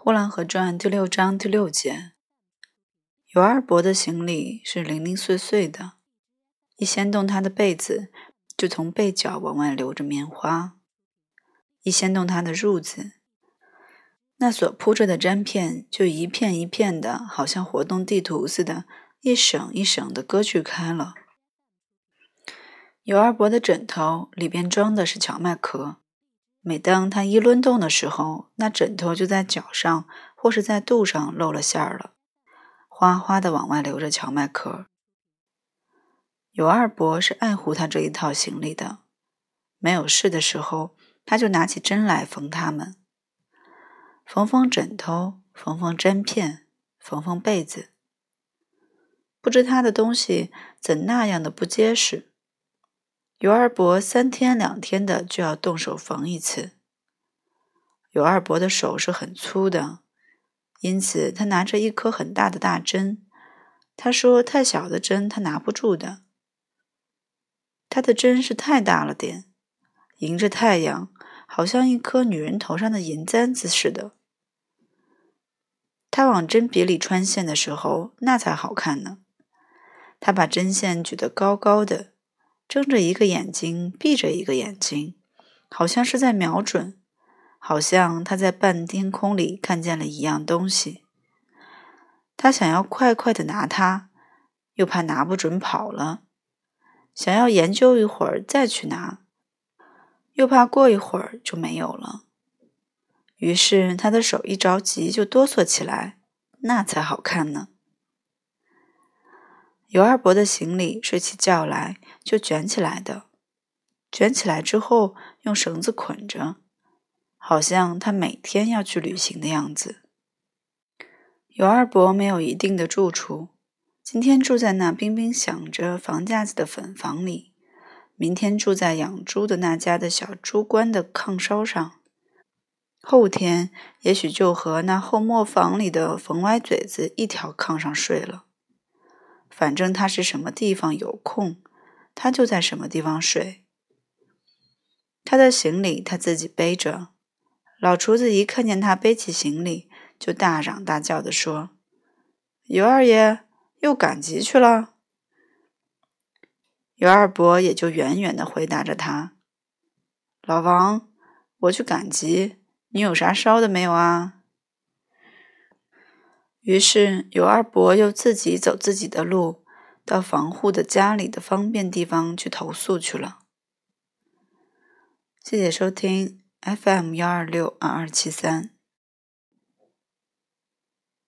《呼兰河传》第六章第六节，尤二伯的行李是零零碎碎的，一掀动他的被子，就从被角往外流着棉花；一掀动他的褥子，那所铺着的毡片就一片一片的，好像活动地图似的，一省一省的割去开了。尤二伯的枕头里边装的是荞麦壳。每当他一抡动的时候，那枕头就在脚上或是在肚上露了馅儿了，哗哗的往外流着荞麦壳。尤二伯是爱护他这一套行李的，没有事的时候，他就拿起针来缝它们，缝缝枕头，缝缝毡片，缝缝被子。不知他的东西怎那样的不结实。尤二伯三天两天的就要动手缝一次。尤二伯的手是很粗的，因此他拿着一颗很大的大针。他说：“太小的针他拿不住的。”他的针是太大了点，迎着太阳，好像一颗女人头上的银簪子似的。他往针笔里穿线的时候，那才好看呢。他把针线举得高高的。睁着一个眼睛，闭着一个眼睛，好像是在瞄准，好像他在半天空里看见了一样东西。他想要快快的拿它，又怕拿不准跑了；想要研究一会儿再去拿，又怕过一会儿就没有了。于是他的手一着急就哆嗦起来，那才好看呢。尤二伯的行李睡起觉来就卷起来的，卷起来之后用绳子捆着，好像他每天要去旅行的样子。尤二伯没有一定的住处，今天住在那冰冰响着房架子的粉房里，明天住在养猪的那家的小猪倌的炕梢上，后天也许就和那后磨坊里的冯歪嘴子一条炕上睡了。反正他是什么地方有空，他就在什么地方睡。他的行李他自己背着。老厨子一看见他背起行李，就大嚷大叫的说：“尤二爷又赶集去了。”尤二伯也就远远的回答着他：“老王，我去赶集，你有啥烧的没有啊？”于是，尤二伯又自己走自己的路，到防护的家里的方便地方去投诉去了。谢谢收听 FM 幺二六二二七三。